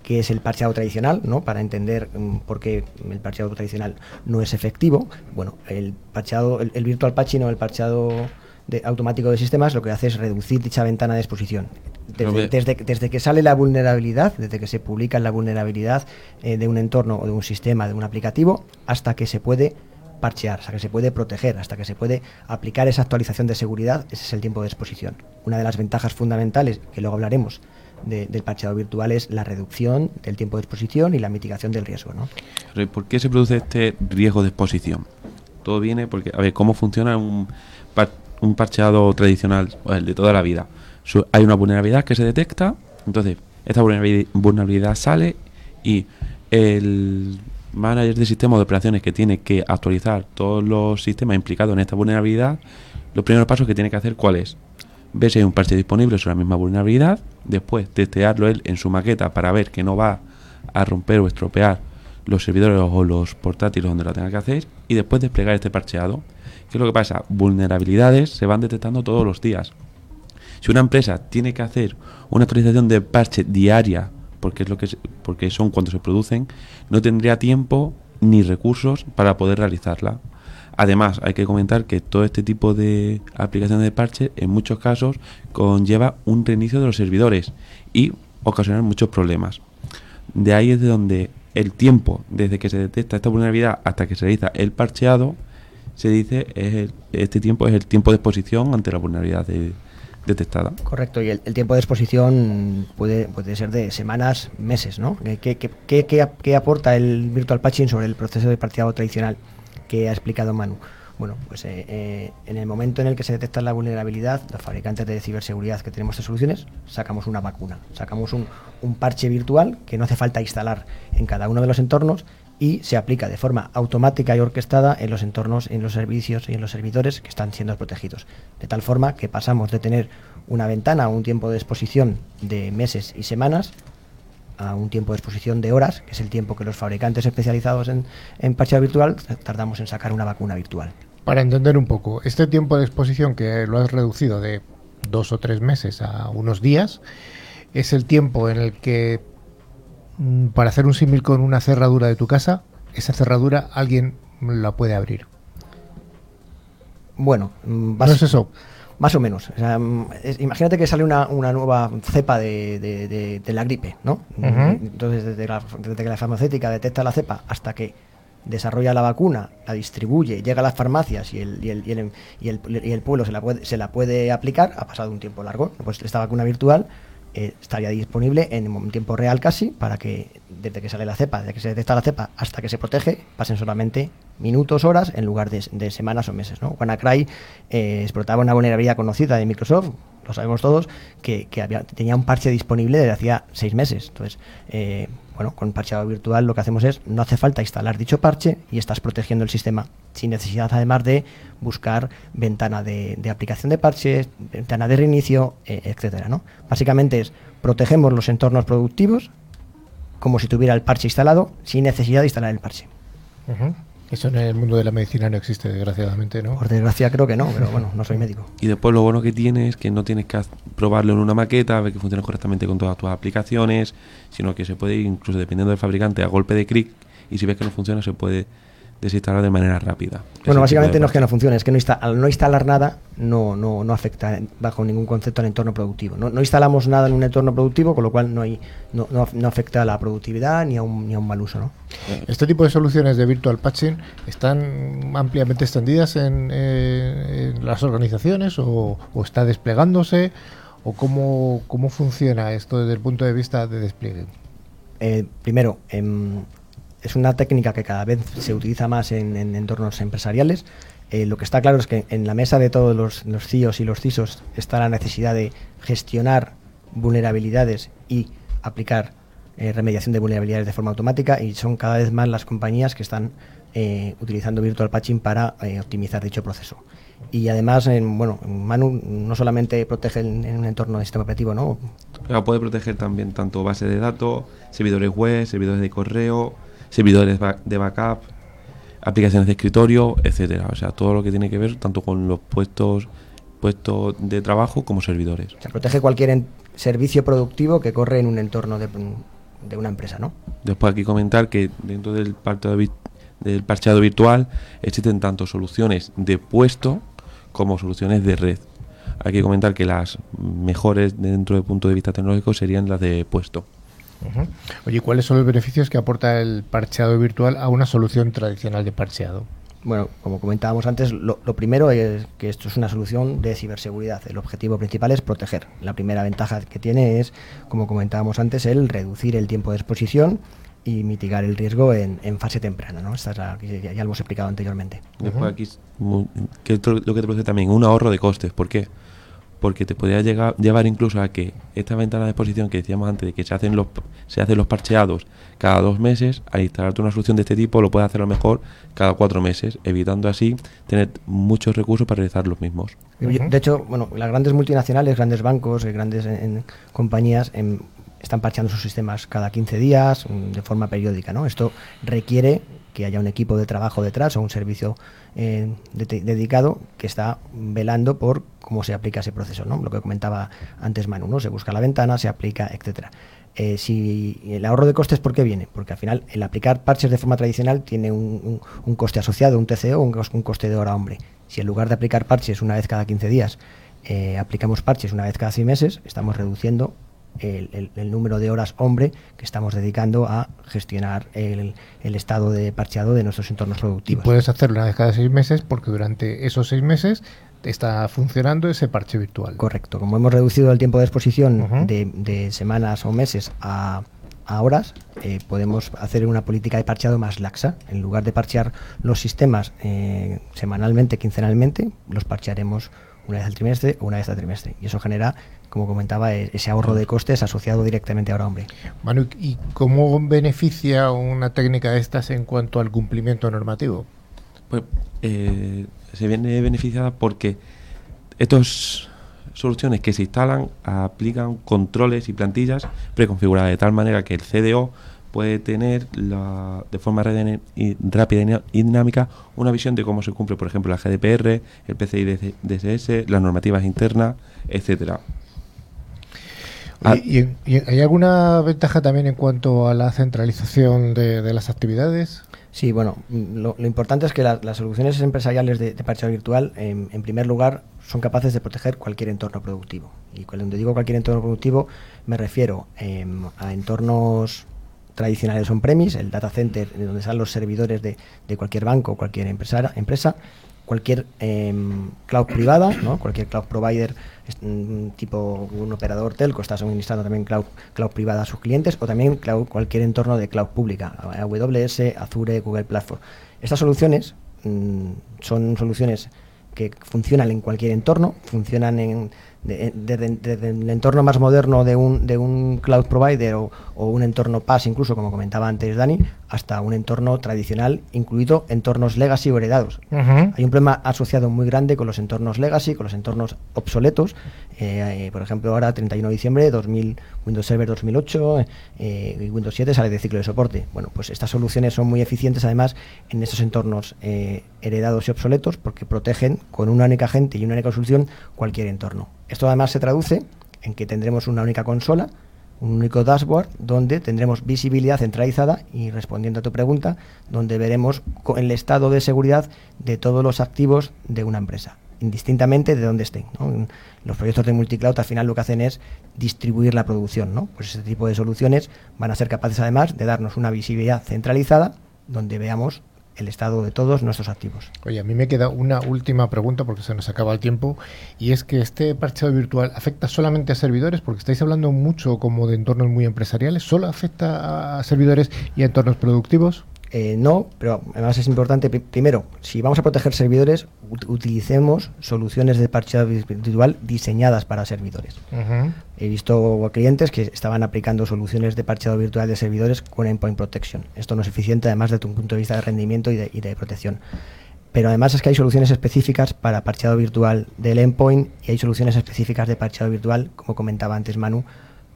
qué es el parcheado tradicional, ¿no? para entender mm, por qué el parcheado tradicional no es efectivo. Bueno, el parcheado, el, el virtual patching o el parcheado de- automático de sistemas lo que hace es reducir dicha ventana de exposición. Desde que sale la vulnerabilidad, desde que se publica la vulnerabilidad eh, de un entorno o de un sistema, de un aplicativo, hasta que se puede parchear, hasta que se puede proteger, hasta que se puede aplicar esa actualización de seguridad, ese es el tiempo de exposición. Una de las ventajas fundamentales, que luego hablaremos de- del parcheado virtual, es la reducción del tiempo de exposición y la mitigación del riesgo. ¿no? Pero, ¿y ¿Por qué se produce este riesgo de exposición? Todo viene porque, a ver, ¿cómo funciona un, un parcheado tradicional, o el de toda la vida? Hay una vulnerabilidad que se detecta, entonces esta vulnerabi- vulnerabilidad sale y el manager de sistema de operaciones que tiene que actualizar todos los sistemas implicados en esta vulnerabilidad, los primeros pasos que tiene que hacer, ¿cuál es? Ver si hay un parche disponible sobre la misma vulnerabilidad, después testearlo él en su maqueta para ver que no va a romper o estropear los servidores o los portátiles donde lo tenga que hacer y después desplegar este parcheado. ¿Qué es lo que pasa? Vulnerabilidades se van detectando todos los días. Si una empresa tiene que hacer una actualización de parche diaria, porque es lo que se- porque son cuando se producen, no tendría tiempo ni recursos para poder realizarla. Además, hay que comentar que todo este tipo de aplicaciones de parche en muchos casos conlleva un reinicio de los servidores y ocasionar muchos problemas. De ahí es de donde el tiempo desde que se detecta esta vulnerabilidad hasta que se realiza el parcheado, se dice es el- este tiempo es el tiempo de exposición ante la vulnerabilidad de- detectada. Correcto, y el, el tiempo de exposición puede, puede ser de semanas, meses, ¿no? ¿Qué, qué, qué- qué aporta el virtual patching sobre el proceso de parcheado tradicional ha explicado Manu? Bueno, pues eh, eh, en el momento en el que se detecta la vulnerabilidad, los fabricantes de ciberseguridad que tenemos estas soluciones, sacamos una vacuna, sacamos un, un parche virtual que no hace falta instalar en cada uno de los entornos y se aplica de forma automática y orquestada en los entornos, en los servicios y en los servidores que están siendo protegidos. De tal forma que pasamos de tener una ventana o un tiempo de exposición de meses y semanas a un tiempo de exposición de horas, que es el tiempo que los fabricantes especializados en, en virtual tardamos en sacar una vacuna virtual. Para entender un poco, este tiempo de exposición que lo has reducido de dos o tres meses a unos días, es el tiempo en el que, mm, para hacer un símil con una cerradura de tu casa, esa cerradura alguien la puede abrir. Bueno, mm, ¿no es eso? Más o menos. Mm, imagínate que sale una, nueva cepa de, la gripe, ¿no? Entonces, desde, que la farmacéutica detecta la cepa hasta que desarrolla la vacuna, la distribuye, llega a las farmacias y el, y el, y el, y el, pueblo se la, puede, se la puede aplicar, ha pasado un tiempo largo. Pues esta vacuna virtual eh, estaría disponible en tiempo real casi para que desde que sale la cepa, desde que se detecta la cepa hasta que se protege, pasen solamente minutos, horas en lugar de, semanas o meses. ¿no? WannaCry eh, explotaba una vulnerabilidad conocida de Microsoft, lo sabemos todos, que, tenía un parche disponible desde hacía seis meses. Entonces, eh, bueno, con parcheado virtual lo que hacemos es, no hace falta instalar dicho parche y estás protegiendo el sistema sin necesidad además de buscar ventana de, aplicación de parches, ventana de reinicio, eh, etcétera. ¿no? Básicamente es, protegemos los entornos productivos como si tuviera el parche instalado sin necesidad de instalar el parche. Eso en el mundo de la medicina no existe, desgraciadamente, ¿no? Por desgracia creo que no, pero bueno, no soy médico. Y después lo bueno que tiene es que no tienes que probarlo en una maqueta, ver que funciona correctamente con todas tus aplicaciones, sino que se puede ir, incluso dependiendo del fabricante, a golpe de clic, y si ves que no funciona, se puede desinstalar de manera rápida. Bueno, básicamente no es que no funcione, es que no al no instalar nada no, no, no afecta bajo ningún concepto al entorno productivo. No, instalamos nada en un entorno productivo, con lo cual no, hay, no, no, afecta a la productividad ni a, un, ni a un mal uso. ¿no? Este tipo de soluciones de virtual patching están ampliamente extendidas en, eh, las organizaciones o, está desplegándose o cómo, cómo funciona esto desde el punto de vista de despliegue. Eh, primero, en es una técnica que cada vez se utiliza más en, entornos empresariales. Eh, lo que está claro es que en la mesa de todos los, los CIOs y los CISOs está la necesidad de gestionar vulnerabilidades y aplicar eh, remediación de vulnerabilidades de forma automática y son cada vez más las compañías que están eh, utilizando Virtual Patching para optimizar dicho proceso. Y además, bueno, Manu no solamente protege en, un entorno de sistema operativo, ¿no? puede proteger también tanto bases de datos, servidores web, servidores de correo, servidores de backup, aplicaciones de escritorio, etcétera. O sea, todo lo que tiene que ver tanto con los puestos puestos de trabajo como servidores. Se protege cualquier servicio productivo que corre en un entorno de, una empresa, ¿no? Después aquí comentar que dentro del, del parcheado virtual existen tanto soluciones de puesto como soluciones de red. Hay que comentar que las mejores dentro del punto de vista tecnológico serían las de puesto. Oye, ¿cuáles son los beneficios que aporta el parcheado virtual a una solución tradicional de parcheado? Bueno, como comentábamos antes, lo, primero es que esto es una solución de ciberseguridad. El objetivo principal es proteger. La primera ventaja que tiene es, como comentábamos antes, el reducir el tiempo de exposición y mitigar el riesgo en, fase temprana. ¿no? Esta es la que ya, lo hemos explicado anteriormente. Después aquí, que lo que te produce también un ahorro de costes. ¿Por qué? Porque te podría llegar, llevar incluso a que esta ventana de exposición que decíamos antes de que se hacen los se hacen los parcheados cada dos meses, al instalarte una solución de este tipo lo puedes hacer a lo mejor cada cuatro meses, evitando así tener muchos recursos para realizar los mismos. De hecho, bueno, las grandes multinacionales, grandes bancos, eh, grandes compañías em, están parcheando sus sistemas cada 15 días, mm, de forma periódica, ¿no? Esto requiere que haya un equipo de trabajo detrás o un servicio eh, dedicado que está velando por cómo se aplica ese proceso, ¿no? Lo que comentaba antes Manu, ¿no? Se busca la ventana, se aplica, etcétera. Eh, si el ahorro de costes, ¿por qué viene? Porque al final el aplicar parches de forma tradicional tiene un, coste asociado, un TCO, un, coste de hora hombre. Si en lugar de aplicar parches una vez cada 15 días, eh, aplicamos parches una vez cada 6 meses, estamos reduciendo el, número de horas hombre que estamos dedicando a gestionar el, estado de parcheado de nuestros entornos productivos. puedes hacerlo una vez cada seis meses porque durante esos seis meses está funcionando ese parche virtual. Correcto. Como hemos reducido el tiempo de exposición de, semanas o meses a, horas, eh, podemos hacer una política de parcheado más laxa. En lugar de parchear los sistemas eh, semanalmente, quincenalmente, los parchearemos una vez al trimestre o una vez al trimestre. Y eso genera, como comentaba, e-, ese ahorro de costes asociado directamente a hora hombre. Manu, ¿y cómo beneficia una técnica de estas en cuanto al cumplimiento normativo? Pues eh, se viene beneficiada porque estas soluciones que se instalan aplican controles y plantillas preconfiguradas de tal manera que el CDO puede tener la, de forma rápida y dinámica una visión de cómo se cumple, por ejemplo, la GDPR, el PCI DSS, las normativas internas, etcétera. ¿Y, hay alguna ventaja también en cuanto a la centralización de, las actividades? Sí, bueno, lo, importante es que las soluciones empresariales de, de virtual, en, primer lugar, son capaces de proteger cualquier entorno productivo. Y cuando digo cualquier entorno productivo, me refiero em, a entornos tradicionales on-premise, el data center donde están los servidores de, cualquier banco o cualquier empresa, empresa cualquier em, cloud privada, ¿no? cualquier cloud provider mm, tipo un operador telco está suministrando también cloud, cloud privada a sus clientes o también cloud, cualquier entorno de cloud pública, AWS, Azure, Google Platform. Estas soluciones mm, son soluciones que funcionan en cualquier entorno, funcionan en desde, el entorno más moderno de un, de un cloud provider o, un entorno PaaS, incluso como comentaba antes Dani, hasta un entorno tradicional, incluido entornos legacy o heredados. Hay un problema asociado muy grande con los entornos legacy, con los entornos obsoletos. Eh, eh, por ejemplo, ahora 31 de diciembre, 2000, Windows Server 2008 eh, y Windows 7 sale de ciclo de soporte. Bueno, pues estas soluciones son muy eficientes además en esos entornos heredados y obsoletos porque protegen con una única gente y una única solución cualquier entorno. Esto además se traduce en que tendremos una única consola, un único dashboard donde tendremos visibilidad centralizada y respondiendo a tu pregunta, donde veremos el estado de seguridad de todos los activos de una empresa, indistintamente de dónde estén. Los proyectos de multicloud al final lo que hacen es distribuir la producción. ¿no? Pues este tipo de soluciones van a ser capaces además de darnos una visibilidad centralizada donde veamos el estado de todos nuestros activos. Oye, a mí me queda una última pregunta porque se nos acaba el tiempo y es que este parcheado virtual afecta solamente a servidores porque estáis hablando mucho como de entornos muy empresariales, ¿solo afecta a servidores y a entornos productivos? Eh, no, pero además es importante, primero, si vamos a proteger servidores, utilicemos soluciones de parcheado virtual diseñadas para servidores. He visto clientes que estaban aplicando soluciones de parcheado virtual de servidores con endpoint protection. Esto no es eficiente, además desde un punto de vista de rendimiento y de, y de protección. Pero además es que hay soluciones específicas para parcheado virtual del endpoint y hay soluciones específicas de parcheado virtual, como comentaba antes Manu,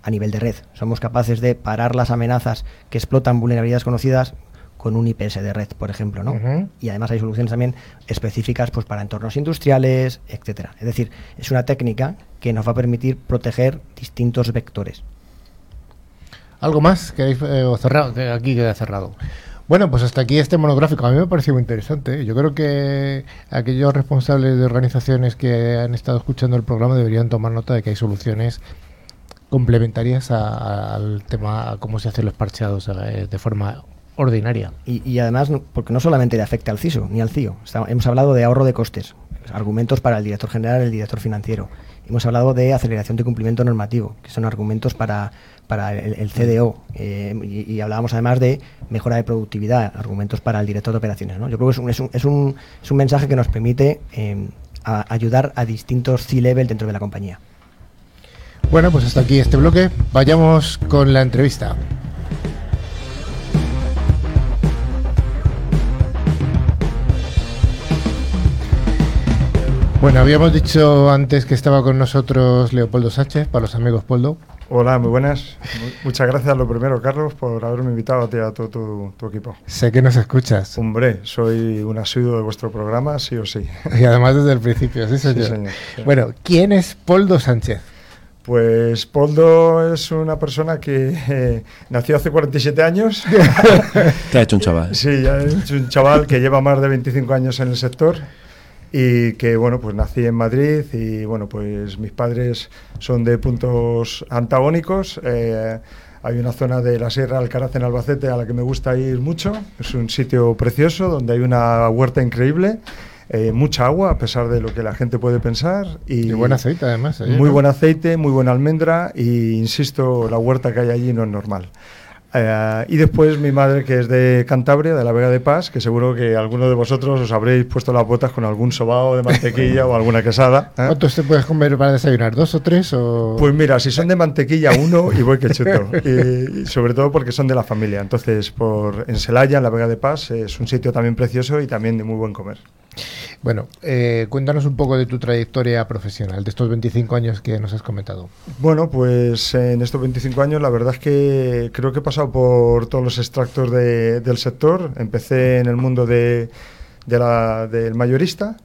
a nivel de red. Somos capaces de parar las amenazas que explotan vulnerabilidades conocidas con un IPS de red, por ejemplo, ¿no? Y además hay soluciones también específicas pues para entornos industriales, etcétera. Es decir, es una técnica que nos va a permitir proteger distintos vectores. ¿Algo más que eh, cerrado? Aquí queda cerrado. Bueno, pues hasta aquí este monográfico. A mí me ha parecido muy interesante. ¿eh? Yo creo que aquellos responsables de organizaciones que han estado escuchando el programa deberían tomar nota de que hay soluciones complementarias al tema, a cómo se hacen los parcheados eh, de forma ordinaria. Y, además, porque no solamente le afecta al CISO ni al CIO, hemos hablado de ahorro de costes, argumentos para el director general y el director financiero. Hemos hablado de aceleración de cumplimiento normativo, que son argumentos para, para el, CDO. Eh, y, hablábamos además de mejora de productividad, argumentos para el director de operaciones. ¿no? Yo creo que es un, es un, es un, es un mensaje que nos permite eh, ayudar a distintos C-level dentro de la compañía. Bueno, pues hasta aquí este bloque. Vayamos con la entrevista. Bueno, habíamos dicho antes que estaba con nosotros Leopoldo Sánchez, para los amigos Poldo. Hola, muy buenas. Muchas gracias lo primero, Carlos, por haberme invitado a ti a todo tu, equipo. Sé que nos escuchas. Hombre, soy un asiduo de vuestro programa, sí o sí. Y además desde el principio, sí señor. Bueno, ¿quién es Poldo Sánchez? Pues Poldo es una persona que eh, nació hace 47 años. Te ha hecho un chaval. Sí, he hecho un chaval que lleva más de 25 años en el sector y que bueno pues nací en Madrid y bueno pues mis padres son de puntos antagónicos. Eh, hay una zona de la Sierra Alcaraz en Albacete a la que me gusta ir mucho. Es un sitio precioso donde hay una huerta increíble eh, mucha agua a pesar de lo que la gente puede pensar y, buen aceite además muy buen aceite muy buena almendra y insisto la huerta que hay allí no es normal Eh, y después mi madre, que es de Cantabria, de la Vega de Paz, que seguro que alguno de vosotros os habréis puesto las botas con algún sobao de mantequilla o alguna quesada. ¿eh? ¿Cuántos te puedes comer para desayunar? ¿Dos o tres? O... Pues mira, si son de mantequilla, uno y voy que. Y, y sobre todo porque son de la familia. Entonces, por en Celaya, en la Vega de Paz, es un sitio también precioso y también de muy buen comer. Bueno, eh, cuéntanos un poco de tu trayectoria profesional, de estos 25 años que nos has comentado. Bueno, pues en estos 25 años la verdad es que creo que he pasado por todos los extractos de- del sector. Empecé en el mundo del mayorista,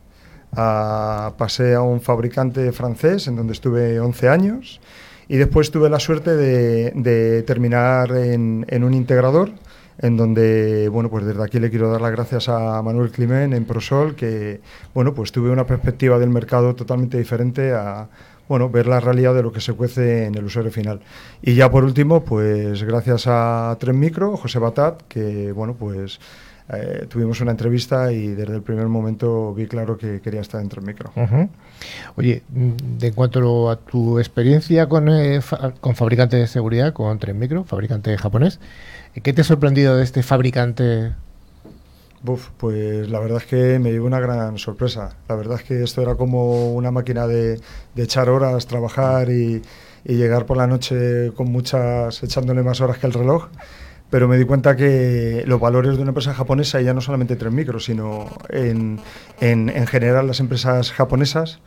pasé a un fabricante francés en donde estuve 11 años y después tuve la suerte de, terminar en un integrador en donde, bueno, pues desde aquí le quiero dar las gracias a Manuel Climent en Prosol, que, bueno, pues tuve una perspectiva del mercado totalmente diferente a, bueno, ver la realidad de lo que se cuece en el usuario final. Y ya por último, pues gracias a Tren Micro, José Batat, que, bueno, pues eh, tuvimos una entrevista y desde el primer momento vi claro que quería estar Micro. Ujú. Oye, mm, de en cuanto a tu experiencia con, eh, fa- con fabricante de seguridad, con Tren Micro, fabricante japonés, ¿qué te ha sorprendido de este fabricante? Buf, pues la verdad es que me llevó una gran sorpresa. La verdad es que esto era como una máquina de, de echar horas, trabajar y, y llegar por la noche con muchas, echándole más horas que el reloj. Pero me di cuenta que los valores de una empresa japonesa, y ya no solamente Tren Micro, sino en, en, en general las empresas japonesas,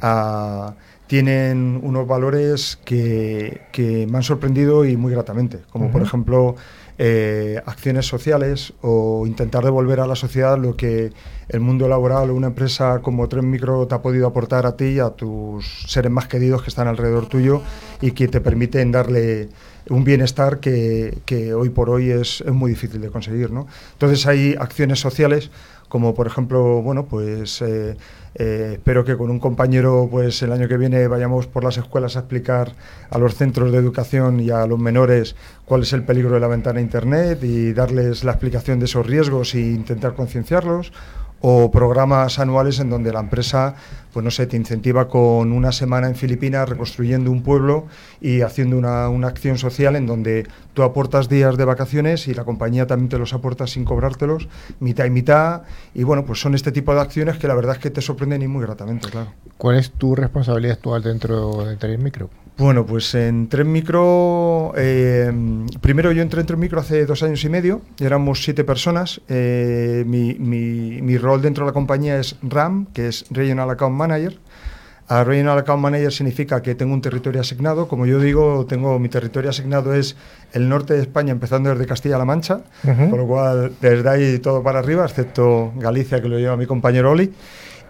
ah, tienen unos valores que, que me han sorprendido y muy gratamente, como por ejemplo eh, acciones sociales o intentar devolver a la sociedad lo que el mundo laboral o una empresa como Tren Micro te ha podido aportar a ti y a tus seres más queridos que están alrededor tuyo y que te permiten darle un bienestar que, hoy por hoy es, es muy difícil de conseguir. ¿no? Entonces hay acciones sociales como por ejemplo, bueno, pues eh, eh, espero que con un compañero, pues el año que viene vayamos por las escuelas a explicar a los centros de educación y a los menores cuál es el peligro de la ventana Internet y darles la explicación de esos riesgos e intentar concienciarlos o programas anuales en donde la empresa, pues no sé, te incentiva con una semana en Filipinas reconstruyendo un pueblo y haciendo una, una acción social en donde tú aportas días de vacaciones y la compañía también te los aporta sin cobrártelos, mitad y mitad. Y bueno, pues son este tipo de acciones que la verdad es que te sorprenden y muy gratamente, claro. ¿Cuál es tu responsabilidad actual dentro de Tren Micro? Bueno, pues en Tren Micro, eh, primero yo entré en Tren Micro hace dos años y medio, éramos siete personas. Eh, mi, mi- mi rol dentro de la compañía es RAM, que es Regional Account Manager. A Regional Account Manager significa que tengo un territorio asignado. Como yo digo, tengo mi territorio asignado es el norte de España, empezando desde Castilla-La Mancha, Ujú. con lo cual desde ahí todo para arriba, excepto Galicia, que lo lleva mi compañero Oli.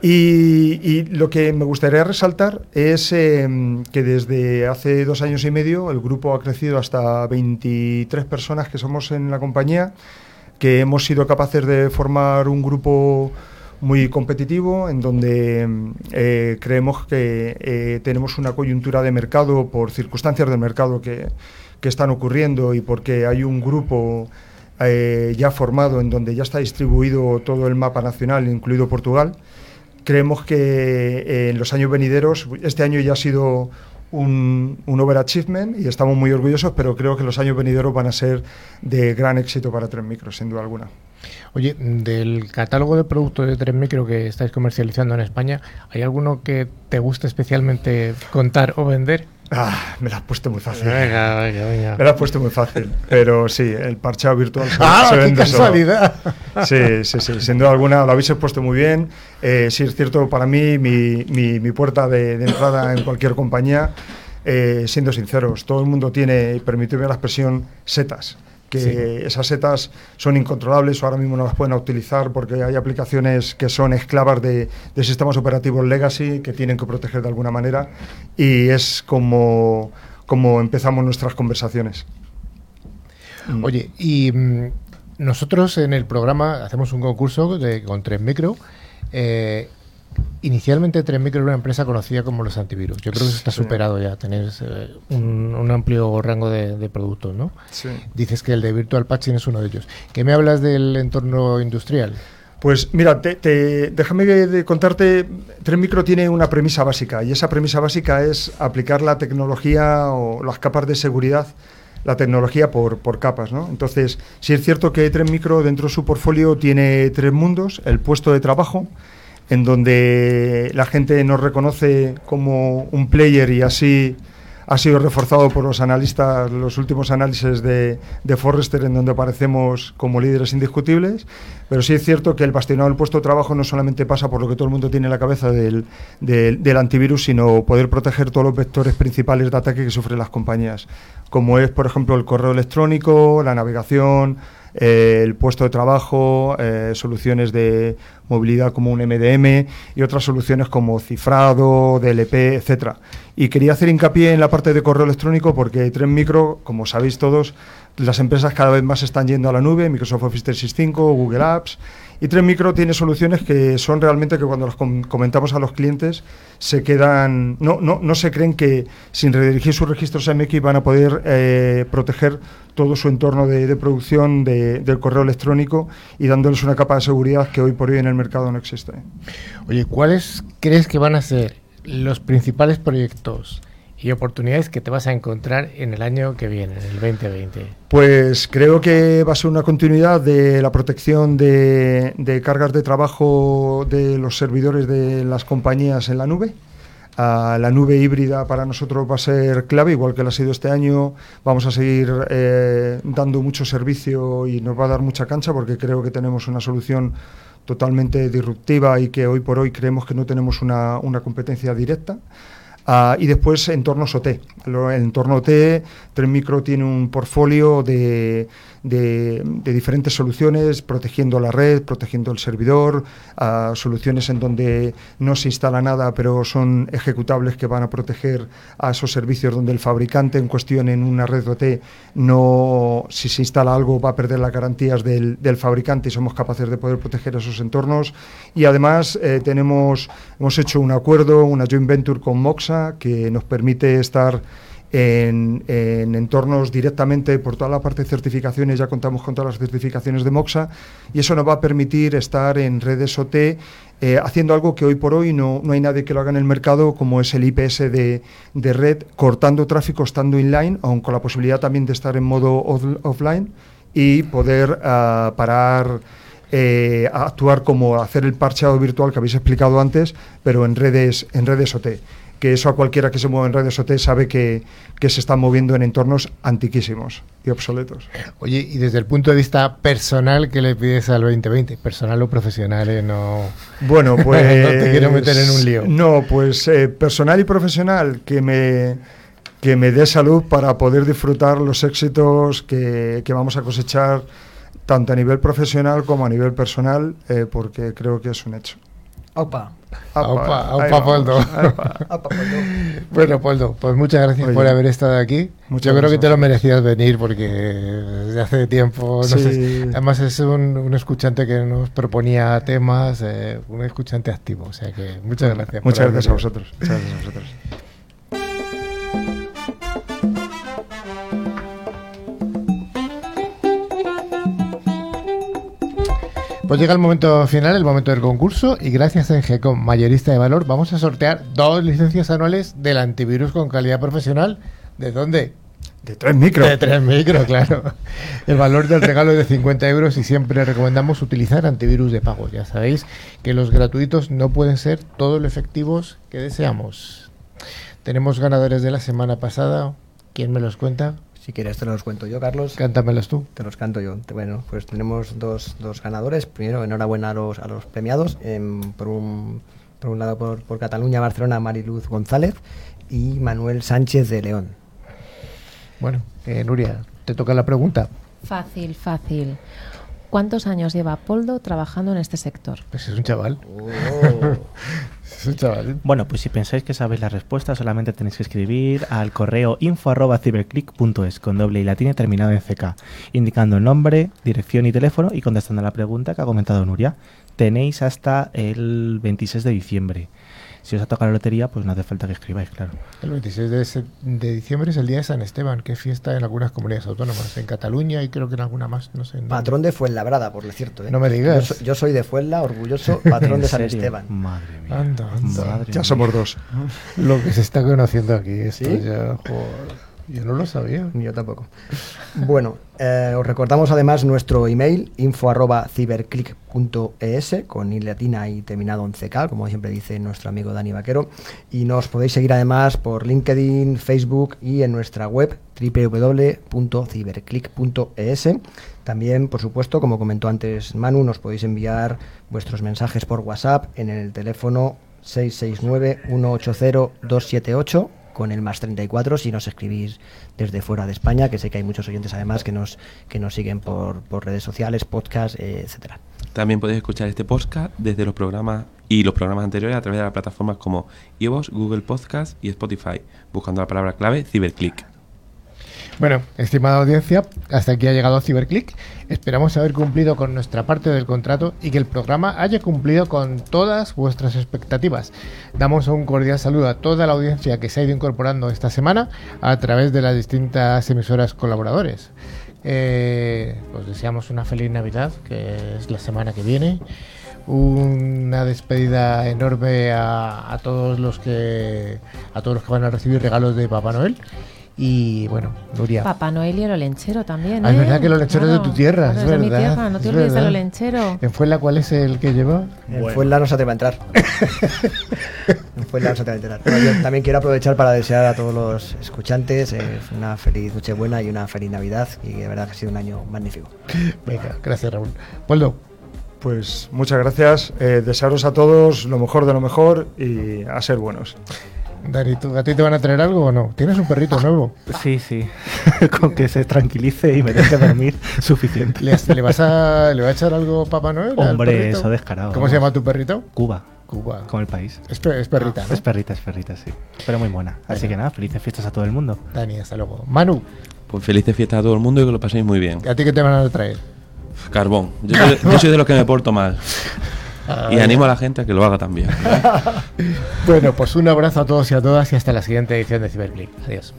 Y, y lo que me gustaría resaltar es eh, que desde hace dos años y medio el grupo ha crecido hasta 23 personas que somos en la compañía, que hemos sido capaces de formar un grupo muy competitivo en donde eh, creemos que eh, tenemos una coyuntura de mercado por circunstancias del mercado que, que están ocurriendo y porque hay un grupo eh, ya formado en donde ya está distribuido todo el mapa nacional, incluido Portugal. Creemos que eh, en los años venideros, este año ya ha sido un, un overachievement y estamos muy orgullosos, pero creo que los años venideros van a ser de gran éxito para Tren Micro, sin duda alguna. Oye, del catálogo de productos de Tren Micro que estáis comercializando en España, ¿hay alguno que te guste especialmente contar o vender? Ah, me la has puesto muy fácil. Venga, venga, venga. Me la has puesto muy fácil, pero sí, el parchado virtual se, ¡Ah, se qué vende solo. casualidad! Sí, sí, sí, sin duda alguna lo habéis expuesto muy bien. Eh, sí, es cierto, para mí, mi, mi- mi puerta de, de entrada en cualquier compañía, eh, siendo sinceros, todo el mundo tiene, permíteme la expresión, setas. Que Sí. esas setas son incontrolables o ahora mismo no las pueden utilizar porque hay aplicaciones que son esclavas de, de sistemas operativos legacy que tienen que proteger de alguna manera y es como, como empezamos nuestras conversaciones. Mm. Oye, y mm, nosotros en el programa hacemos un concurso de, con Tren Micro. Eh, inicialmente Tren Micro era una empresa conocida como los antivirus. Yo creo que eso está superado ya. Tenéis eh, un, un amplio rango de, de productos, ¿no? Sí. Dices que el de Virtual Patching es uno de ellos. ¿Qué me hablas del entorno industrial? Pues mira, te- te- déjame de contarte, Tren Micro tiene una premisa básica y esa premisa básica es aplicar la tecnología o las capas de seguridad la tecnología por, por capas. ¿no? Entonces, sí es cierto que Tren Micro dentro de su portfolio tiene tres mundos, el puesto de trabajo, en donde la gente nos reconoce como un player y así ha sido reforzado por los analistas, los últimos análisis de, de Forrester, en donde aparecemos como líderes indiscutibles. Pero sí es cierto que el bastionado del puesto de trabajo no solamente pasa por lo que todo el mundo tiene en la cabeza del, antivirus, sino poder proteger todos los vectores principales de ataque que sufren las compañías, como es, por ejemplo, el correo electrónico, la navegación, eh, el puesto de trabajo, eh, soluciones de movilidad como un MDM y otras soluciones como cifrado, DLP, etcétera. Y quería hacer hincapié en la parte de correo electrónico porque Tren Micro, como sabéis todos, las empresas cada vez más están yendo a la nube, Microsoft Office 365, Google Apps, y Tren Micro tiene soluciones que son realmente que cuando las com comentamos a los clientes se quedan, no, no, no se creen que sin redirigir sus registros a MX van a poder eh, proteger todo su entorno de, de producción de, del correo electrónico y dándoles una capa de seguridad que hoy por hoy en el mercado no existe. Oye, ¿cuáles crees que van a ser los principales proyectos y oportunidades que te vas a encontrar en el año que viene, en el 2020? Pues creo que va a ser una continuidad de la protección de, cargas de trabajo de los servidores de las compañías en la nube. Uh, la nube híbrida para nosotros va a ser clave, igual que lo ha sido este año. Vamos a seguir eh, dando mucho servicio y nos va a dar mucha cancha porque creo que tenemos una solución totalmente disruptiva y que hoy por hoy creemos que no tenemos una competencia directa. Uh, y después entornos OT. El entorno OT, Tren Micro tiene un portfolio de, de, de, diferentes soluciones, protegiendo la red, protegiendo el servidor, uh, soluciones en donde no se instala nada, pero son ejecutables que van a proteger a esos servicios donde el fabricante en cuestión en una red OT no, si se instala algo, va a perder las garantías del, del fabricante y somos capaces de poder proteger esos entornos. Y además eh, tenemos, hemos hecho un acuerdo, una joint venture con Moxa, que nos permite estar en, en, entornos directamente por toda la parte de certificaciones, ya contamos con todas las certificaciones de Moxa, y eso nos va a permitir estar en redes OT eh, haciendo algo que hoy por hoy no, no, hay nadie que lo haga en el mercado, como es el IPS de, de red, cortando tráfico estando inline, aun con la posibilidad también de estar en modo off offline y poder uh, parar. Eh, actuar como hacer el parcheado virtual que habéis explicado antes, pero en redes, en redes OT que eso a cualquiera que se mueva en redes OT sabe que, que, se está moviendo en entornos antiquísimos y obsoletos. Oye, y desde el punto de vista personal, ¿qué le pides al 2020? ¿Personal o profesional? Eh? No... Bueno, pues... no te quiero meter en un lío. No, pues eh, personal y profesional, que me, que me dé salud para poder disfrutar los éxitos que, que vamos a cosechar tanto a nivel profesional como a nivel personal, eh, porque creo que es un hecho. Opa. Opa, opa, Poldo. bueno, Poldo, pues muchas gracias Oye, por haber estado aquí. Yo creo que te lo merecías venir porque desde hace tiempo, no sí. sé, además es un, un, escuchante que nos proponía temas, eh, un escuchante activo, o sea que muchas gracias. Muchas gracias a vosotros. Muchas gracias a vosotros. Pues llega el momento final, el momento del concurso, y gracias a Engecom, mayorista de valor, vamos a sortear dos licencias anuales del antivirus con calidad profesional. ¿De dónde? De tres micro. De tres micro, claro. El valor del regalo es de 50 euros y siempre recomendamos utilizar antivirus de pago. Ya sabéis que los gratuitos no pueden ser todos los efectivos que deseamos. Tenemos ganadores de la semana pasada. ¿Quién me los cuenta? Si quieres te los cuento yo, Carlos. Cántamelos tú. Te los canto yo. Bueno, pues tenemos dos, dos ganadores. Primero, enhorabuena a los, a los premiados. Eh, por, un, por un lado, por, por Cataluña, Barcelona, Mariluz González y Manuel Sánchez de León. Bueno, eh, Nuria, te toca la pregunta. Fácil, fácil. ¿Cuántos años lleva Poldo trabajando en este sector? Pues es un chaval. Oh. Bueno, pues si pensáis que sabéis la respuesta, solamente tenéis que escribir al correo info.ciberclick.es con doble y latina terminado en CK, indicando el nombre, dirección y teléfono y contestando a la pregunta que ha comentado Nuria. Tenéis hasta el 26 de diciembre. Si os ha tocado la lotería, pues no hace falta que escribáis, claro. El 26 de, de, diciembre es el día de San Esteban, que es fiesta en algunas comunidades autónomas, en Cataluña y creo que en alguna más, no sé. Patrón de Fuenlabrada, por cierto. ¿eh? No me digas. Yo, so, yo soy de Fuenla, orgulloso, patrón de San serio? Esteban. Madre mía. Anda, anda. Madre ya mía. somos dos. Lo que se está conociendo aquí, esto ¿Sí? ya, joder. Yo no lo sabía. Ni yo tampoco. Bueno, eh, os recordamos además nuestro email info arroba ciberclick.es con i latina y terminado en CK, como siempre dice nuestro amigo Dani Vaquero. Y nos podéis seguir además por LinkedIn, Facebook y en nuestra web www.ciberclick.es. También, por supuesto, como comentó antes Manu, nos podéis enviar vuestros mensajes por WhatsApp en el teléfono 669-180-278 con el más 34 si nos escribís desde fuera de España, que sé que hay muchos oyentes además que nos, que nos siguen por, por redes sociales, podcast, eh, etcétera. También podéis escuchar este podcast desde los programas y los programas anteriores a través de las plataformas como iVoox, Google Podcast y Spotify, buscando la palabra clave Ciberclick. Bueno, estimada audiencia, hasta aquí ha llegado Ciberclick. Esperamos haber cumplido con nuestra parte del contrato y que el programa haya cumplido con todas vuestras expectativas. Damos un cordial saludo a toda la audiencia que se ha ido incorporando esta semana a través de las distintas emisoras colaboradores. Eh, os deseamos una feliz Navidad, que es la semana que viene. Una despedida enorme a, a todos los que a todos los que van a recibir regalos de Papá Noel. Y bueno, Nuria. Papá Noel y el olenchero también. Ah, es ¿eh? verdad que el olenchero es de tu tierra, claro, es es de mi verdad, tierra, no te es olvides del verdad. olenchero. ¿En Fuenla cuál es el que lleva? En Fuenla no se te va a entrar. en Fuenla no se te va a enterar. Bueno, yo también quiero aprovechar para desear a todos los escuchantes eh, una feliz Nochebuena y una feliz Navidad y de verdad que ha sido un año magnífico. Venga, gracias Raúl. Waldo, Pues muchas gracias. Eh, desearos a todos lo mejor de lo mejor y a ser buenos. Dani, ¿tú- ¿a ti te van a traer algo o no? ¿Tienes un perrito nuevo? Sí, sí. Con que se tranquilice y me deje dormir, suficiente. ¿Le, le vas a, ¿Le va a echar algo Papá Noel? Hombre, eso descarado. ¿Cómo se llama tu perrito? Cuba, Cuba. como el país. Es, pe- es perrita, ¿no? Es perrita, es perrita, sí. Pero muy buena. Así que nada, felices fiestas a todo el mundo. Dani, hasta luego. Manu, Pues felices fiestas a todo el mundo y que lo paséis muy bien. ¿a ti qué te van a traer? Carbón. Yo soy, yo soy de los que me porto mal. Y animo a la gente a que lo haga también. Bueno, pues un abrazo a todos y a todas y hasta la siguiente edición de Ciberclick. Adiós.